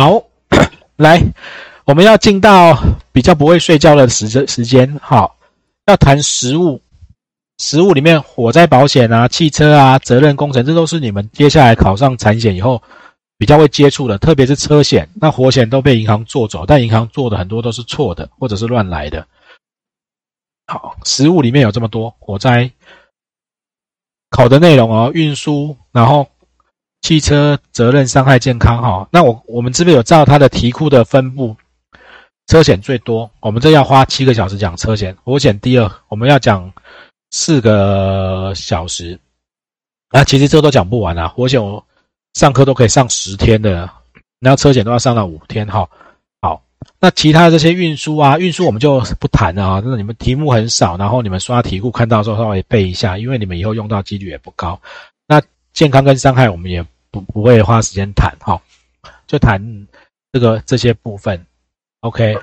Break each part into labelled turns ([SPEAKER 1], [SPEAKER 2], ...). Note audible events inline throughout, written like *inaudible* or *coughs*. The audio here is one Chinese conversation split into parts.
[SPEAKER 1] 好，*coughs* 来，我们要进到比较不会睡觉的时时间，好，要谈实物。实物里面，火灾保险啊、汽车啊、责任工程，这都是你们接下来考上产险以后比较会接触的，特别是车险。那火险都被银行做走，但银行做的很多都是错的，或者是乱来的。好，实物里面有这么多火灾考的内容哦，运输，然后汽车责任、伤害、健康，哈。那我我们这边有照它的题库的分布，车险最多，我们这要花七个小时讲车险，火险第二，我们要讲。四个小时啊，其实这都讲不完啊。火险我上课都可以上十天的，然后车险都要上到五天哈。好，那其他的这些运输啊，运输我们就不谈了啊。就是你们题目很少，然后你们刷题库看到时候稍微背一下，因为你们以后用到几率也不高。那健康跟伤害我们也不不会花时间谈哈，就谈这个这些部分。OK，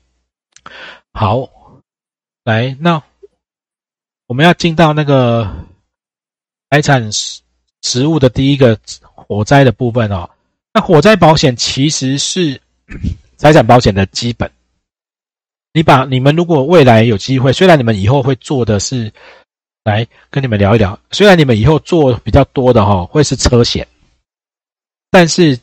[SPEAKER 1] *coughs* 好，来那。我们要进到那个财产实实物的第一个火灾的部分哦。那火灾保险其实是 *coughs* 财产保险的基本。你把你们如果未来有机会，虽然你们以后会做的是来跟你们聊一聊，虽然你们以后做比较多的哈会是车险，但是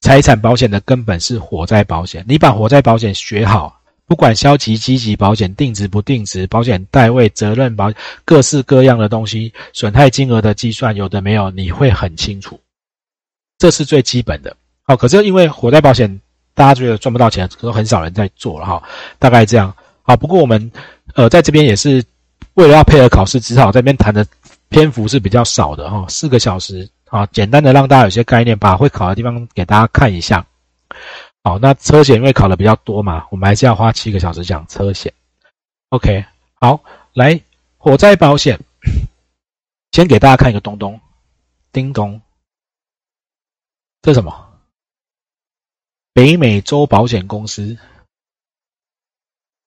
[SPEAKER 1] 财产保险的根本是火灾保险。你把火灾保险学好。不管消极、积极保险、定值不定值保险、代位责任保各式各样的东西，损害金额的计算有的没有，你会很清楚。这是最基本的。好，可是因为火灾保险，大家觉得赚不到钱，可能很少人在做了哈。大概这样。好，不过我们呃在这边也是为了要配合考试，只好这边谈的篇幅是比较少的哈，四个小时啊，简单的让大家有些概念，把会考的地方给大家看一下。好，那车险因为考的比较多嘛，我们还是要花七个小时讲车险。OK，好，来火灾保险，先给大家看一个东东，叮咚，这什么？北美洲保险公司，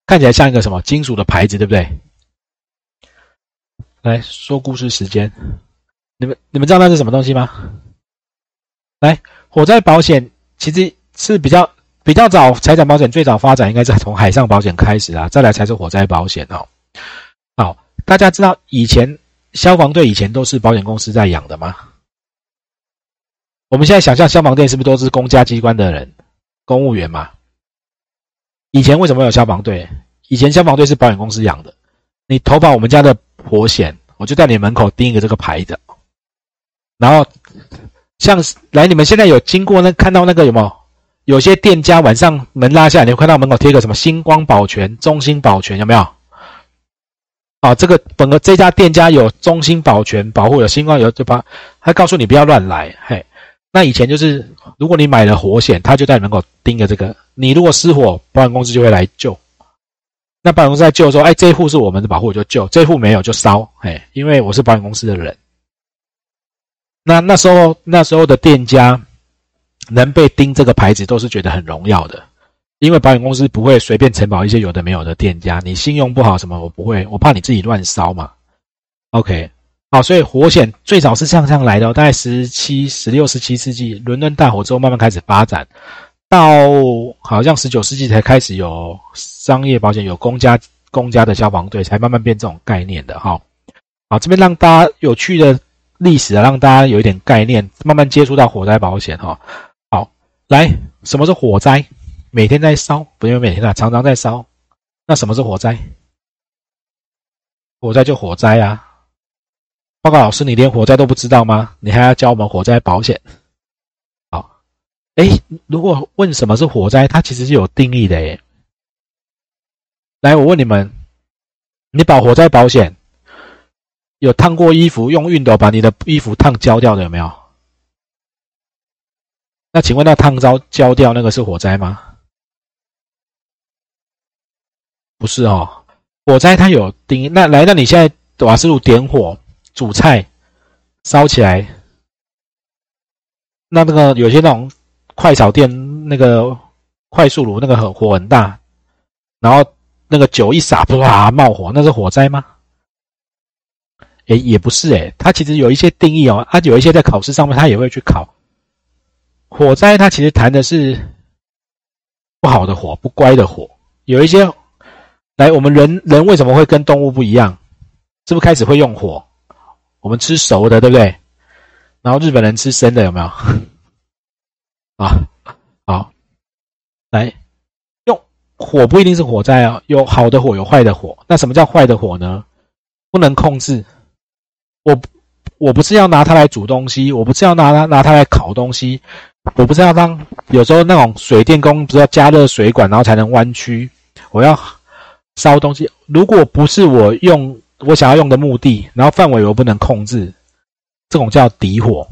[SPEAKER 1] 看起来像一个什么金属的牌子，对不对？来说故事时间，你们你们知道那是什么东西吗？来，火灾保险其实。是比较比较早，财产保险最早发展应该是从海上保险开始啊，再来才是火灾保险哦。好，大家知道以前消防队以前都是保险公司在养的吗？我们现在想象消防队是不是都是公家机关的人，公务员嘛？以前为什么有消防队？以前消防队是保险公司养的。你投保我们家的火险，我就在你门口钉一个这个牌子，然后像来你们现在有经过那看到那个有没有？有些店家晚上门拉下来，你会看到门口贴个什么“星光保全”“中心保全”，有没有？啊，这个本个这家店家有中心保全保护，有星光有就把，他告诉你不要乱来。嘿，那以前就是，如果你买了火险，他就在门口盯着这个，你如果失火，保险公司就会来救。那保险公司在救说，哎，这一户是我们的保护，我就救；这一户没有就烧。嘿，因为我是保险公司的人。那那时候那时候的店家。能被盯这个牌子都是觉得很荣耀的，因为保险公司不会随便承保一些有的没有的店家，你信用不好什么，我不会，我怕你自己乱烧嘛。OK，好，所以火险最早是这样这样来的，大概十七、十六、十七世纪伦敦大火之后慢慢开始发展，到好像十九世纪才开始有商业保险，有公家公家的消防队才慢慢变这种概念的哈。好，这边让大家有趣的历史啊，让大家有一点概念，慢慢接触到火灾保险哈。好来，什么是火灾？每天在烧，不用每天啊，常常在烧。那什么是火灾？火灾就火灾啊！报告老师，你连火灾都不知道吗？你还要教我们火灾保险？哎，如果问什么是火灾，它其实是有定义的哎。来，我问你们，你保火灾保险，有烫过衣服，用熨斗把你的衣服烫焦掉的有没有？那请问，那烫焦焦掉那个是火灾吗？不是哦，火灾它有定义。那来，那你现在瓦斯炉点火煮菜，烧起来，那那个有些那种快炒店那个快速炉那个很火很大，然后那个酒一洒，啪冒火，那是火灾吗？诶，也不是诶，它其实有一些定义哦，它有一些在考试上面它也会去考。火灾它其实谈的是不好的火，不乖的火。有一些来，我们人人为什么会跟动物不一样？是不是开始会用火？我们吃熟的，对不对？然后日本人吃生的，有没有？啊，好，来用火不一定是火灾啊，有好的火，有坏的火。那什么叫坏的火呢？不能控制。我我不是要拿它来煮东西，我不是要拿它拿它来烤东西。我不是要当有时候那种水电工，不是要加热水管，然后才能弯曲。我要烧东西，如果不是我用我想要用的目的，然后范围我不能控制，这种叫敌火。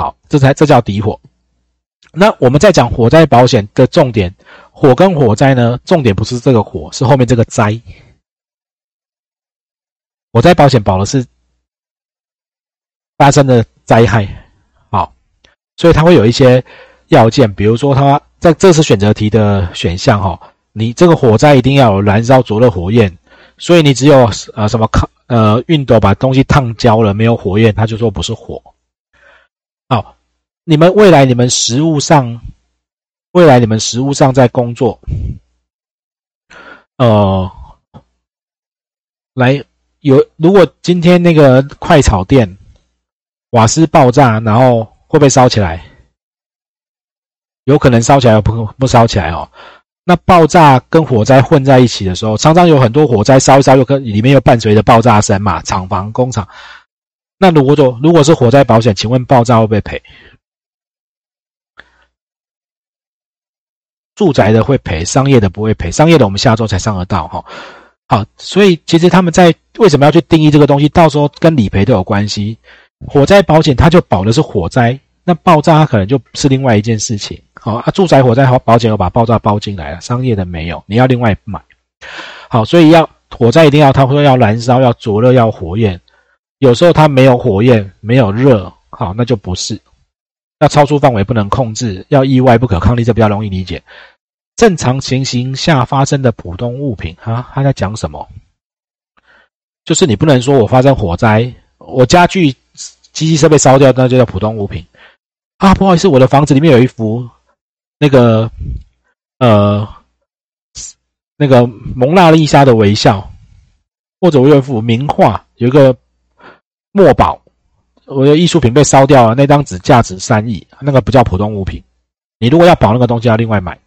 [SPEAKER 1] 好，这才这叫底火。那我们在讲火灾保险的重点，火跟火灾呢，重点不是这个火，是后面这个灾。火灾保险保的是发生的灾害。好所以它会有一些要件，比如说它在这次选择题的选项哈，你这个火灾一定要有燃烧灼热火焰，所以你只有呃什么烤呃熨斗把东西烫焦了没有火焰，它就说不是火。好，你们未来你们实物上，未来你们实物上在工作，呃，来有如果今天那个快炒店瓦斯爆炸，然后。会不会烧起来？有可能烧起来，不不烧起来哦。那爆炸跟火灾混在一起的时候，常常有很多火灾烧一烧，又跟里面又伴随着爆炸声嘛。厂房、工厂，那如果说如果是火灾保险，请问爆炸会不会赔？住宅的会赔，商业的不会赔。商业的我们下周才上得到哈。好，所以其实他们在为什么要去定义这个东西？到时候跟理赔都有关系。火灾保险它就保的是火灾，那爆炸它可能就是另外一件事情。好啊，住宅火灾好保险有把爆炸包进来了，商业的没有，你要另外买。好，所以要火灾一定要他说要燃烧要灼热要火焰，有时候它没有火焰没有热，好那就不是。要超出范围不能控制，要意外不可抗力，这比较容易理解。正常情形下发生的普通物品啊，他在讲什么？就是你不能说我发生火灾，我家具。机器设备烧掉，那就叫普通物品啊！不好意思，我的房子里面有一幅那个呃那个蒙娜丽莎的微笑，或者我有一幅名画，有一个墨宝，我的艺术品被烧掉了，那张纸价值三亿，那个不叫普通物品。你如果要保那个东西，要另外买。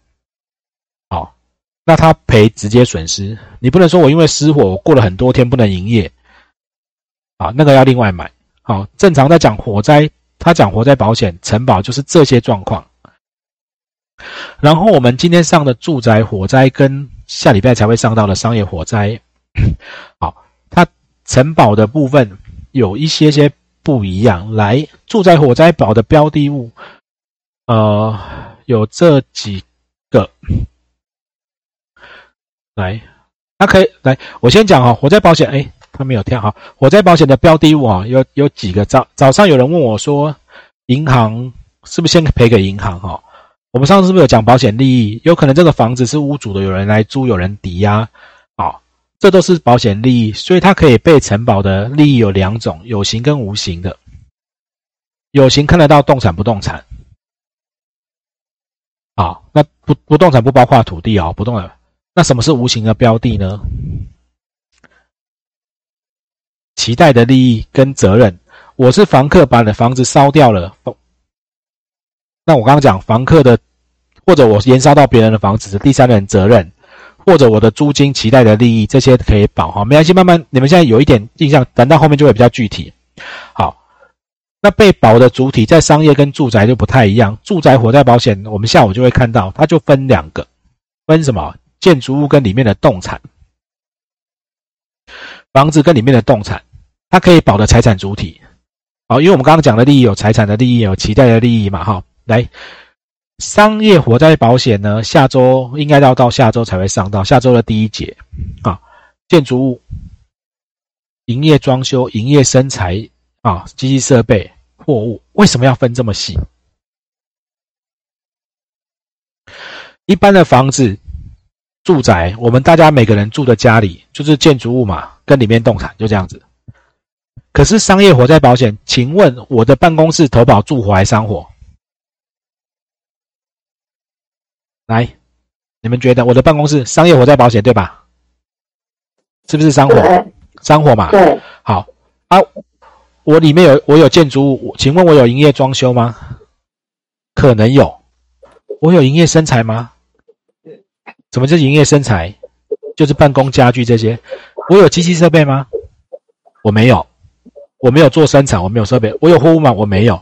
[SPEAKER 1] 好，那他赔直接损失，你不能说我因为失火，我过了很多天不能营业，啊，那个要另外买。好，正常在讲火灾，他讲火灾保险承保就是这些状况。然后我们今天上的住宅火灾跟下礼拜才会上到的商业火灾，好，它承保的部分有一些些不一样。来，住宅火灾保的标的物，呃，有这几个。来，那可以来，我先讲哈，火灾保险，哎。他没有跳哈，火灾保险的标的物啊，有有几个早早上有人问我说，银行是不是先赔给银行哈？我们上次是不是有讲保险利益？有可能这个房子是屋主的，有人来租，有人抵押，啊，这都是保险利益，所以它可以被承保的利益有两种，有形跟无形的。有形看得到动产不动产，啊，那不不动产不包括土地哦，不动产。那什么是无形的标的呢？期待的利益跟责任，我是房客，把你的房子烧掉了，那我刚刚讲房客的，或者我延烧到别人的房子是第三人责任，或者我的租金期待的利益，这些可以保哈，没关系，慢慢你们现在有一点印象，等到后面就会比较具体。好，那被保的主体在商业跟住宅就不太一样，住宅火灾保险我们下午就会看到，它就分两个，分什么？建筑物跟里面的动产。房子跟里面的动产，它可以保的财产主体，好，因为我们刚刚讲的利益有财产的利益，有期待的利益嘛，哈，来，商业火灾保险呢，下周应该要到下周才会上到下周的第一节，啊，建筑物、营业装修、营业生材啊，机器设备、货物，为什么要分这么细？一般的房子。住宅，我们大家每个人住的家里就是建筑物嘛，跟里面动产就这样子。可是商业火灾保险，请问我的办公室投保住火还伤火？来，你们觉得我的办公室商业火灾保险对吧？是不是商火？商火嘛。
[SPEAKER 2] 对。
[SPEAKER 1] 好啊，我里面有我有建筑物，请问我有营业装修吗？可能有。我有营业生财吗？什么叫营业生财？就是办公家具这些。我有机器设备吗？我没有。我没有做生产，我没有设备。我有货物吗？我没有。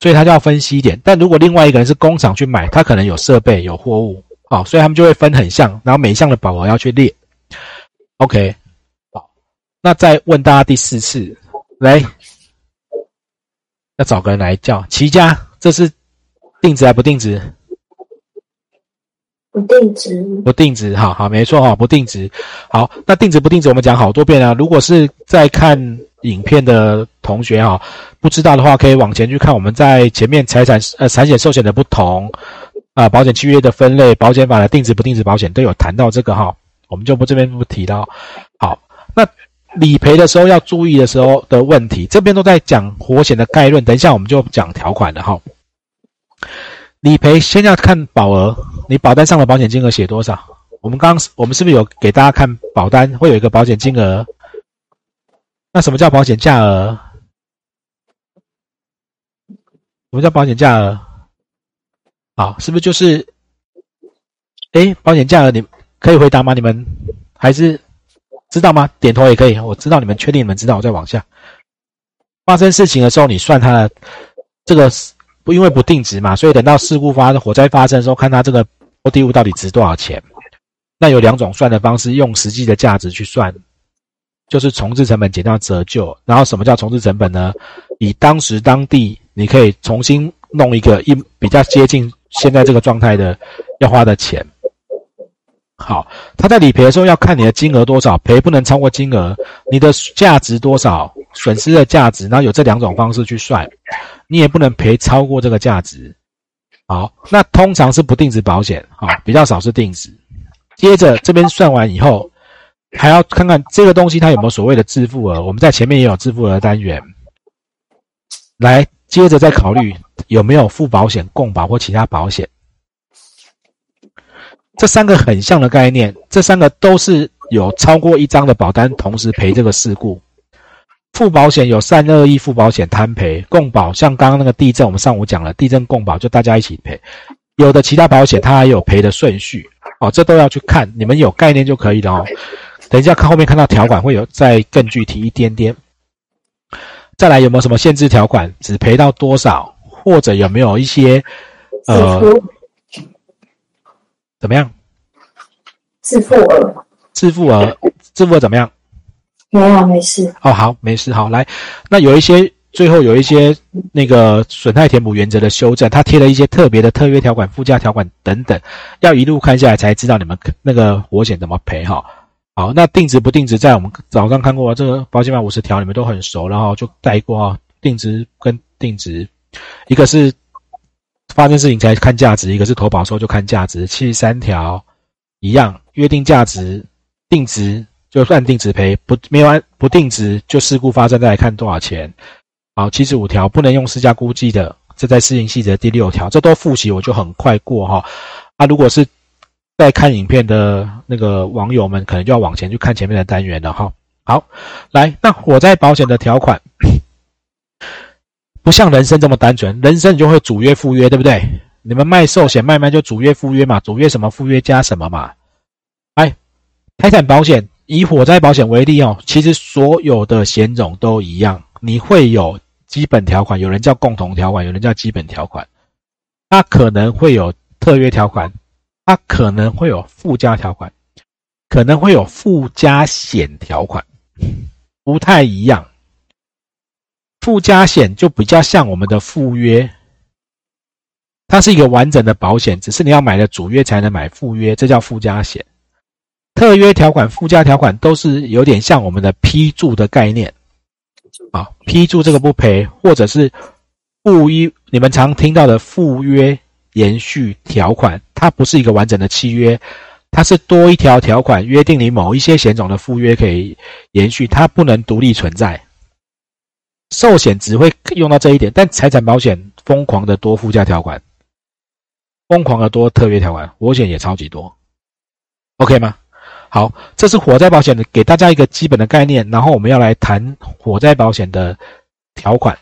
[SPEAKER 1] 所以他就要分析一点。但如果另外一个人是工厂去买，他可能有设备、有货物，好，所以他们就会分很像，然后每一项的保额要去列。OK，好，那再问大家第四次，来，要找个人来叫齐家，这是定值还不定值？
[SPEAKER 2] 不定值，
[SPEAKER 1] 不定值，好好，没错哈，不定值。好，那定值不定值，我们讲好多遍了。如果是在看影片的同学哈，不知道的话，可以往前去看。我们在前面财产呃产险寿险的不同啊，保险契约的分类，保险法的定值不定值保险都有谈到这个哈，我们就不这边不提到。好，那理赔的时候要注意的时候的问题，这边都在讲活险的概论，等一下我们就讲条款了哈。理赔先要看保额，你保单上的保险金额写多少？我们刚我们是不是有给大家看保单会有一个保险金额？那什么叫保险价额？什么叫保险价额？好，是不是就是？哎，保险价额你可以回答吗？你们还是知道吗？点头也可以。我知道你们确定你们知道，我再往下。发生事情的时候，你算它的这个。不，因为不定值嘛，所以等到事故发生、火灾发生的时候，看它这个标的物到底值多少钱。那有两种算的方式，用实际的价值去算，就是重置成本减掉折旧。然后什么叫重置成本呢？以当时当地你可以重新弄一个一比较接近现在这个状态的要花的钱。好，他在理赔的时候要看你的金额多少，赔不能超过金额，你的价值多少，损失的价值，然后有这两种方式去算。你也不能赔超过这个价值，好，那通常是不定值保险，好，比较少是定值。接着这边算完以后，还要看看这个东西它有没有所谓的自付额，我们在前面也有自付额单元，来接着再考虑有没有附保险、共保或其他保险。这三个很像的概念，这三个都是有超过一张的保单同时赔这个事故。附保险有三二一附保险摊赔，共保像刚刚那个地震，我们上午讲了，地震共保就大家一起赔。有的其他保险它还有赔的顺序哦，这都要去看，你们有概念就可以了哦。等一下看后面看到条款会有再更具体一点点。再来有没有什么限制条款，只赔到多少，或者有没有一些呃怎么样？
[SPEAKER 2] 自付额？
[SPEAKER 1] 自付额？自付额怎么样？
[SPEAKER 2] 没有，没事。哦，
[SPEAKER 1] 好，没事。好，来，那有一些最后有一些那个损害填补原则的修正，它贴了一些特别的特约条款、附加条款等等，要一路看下来才知道你们那个火险怎么赔哈。好，那定值不定值，在我们早上看过这个保险法五十条，你们都很熟，然后就带过啊。定值跟定值，一个是发生事情才看价值，一个是投保时候就看价值。七十三条一样，约定价值、定值。就算定值赔不没完不定值，就事故发生再来看多少钱。好，七十五条不能用市价估计的，这在施行细则第六条，这都复习我就很快过哈。啊，如果是在看影片的那个网友们，可能就要往前去看前面的单元了哈。好，来，那火灾保险的条款不像人生这么单纯，人生你就会主约附约，对不对？你们卖寿险卖卖就主约附约嘛，主约什么附约加什么嘛。哎，财产保险。以火灾保险为例哦，其实所有的险种都一样，你会有基本条款，有人叫共同条款，有人叫基本条款，它可能会有特约条款，它可能会有附加条款，可能会有附加险条款，不太一样。附加险就比较像我们的附约，它是一个完整的保险，只是你要买了主约才能买附约，这叫附加险。特约条款、附加条款都是有点像我们的批注的概念，啊，批注这个不赔，或者是附一，你们常听到的附约延续条款，它不是一个完整的契约，它是多一条条款约定你某一些险种的附约可以延续，它不能独立存在。寿险只会用到这一点，但财产保险疯狂的多附加条款，疯狂的多特别条款，火险也超级多，OK 吗？好，这是火灾保险的，给大家一个基本的概念，然后我们要来谈火灾保险的条款。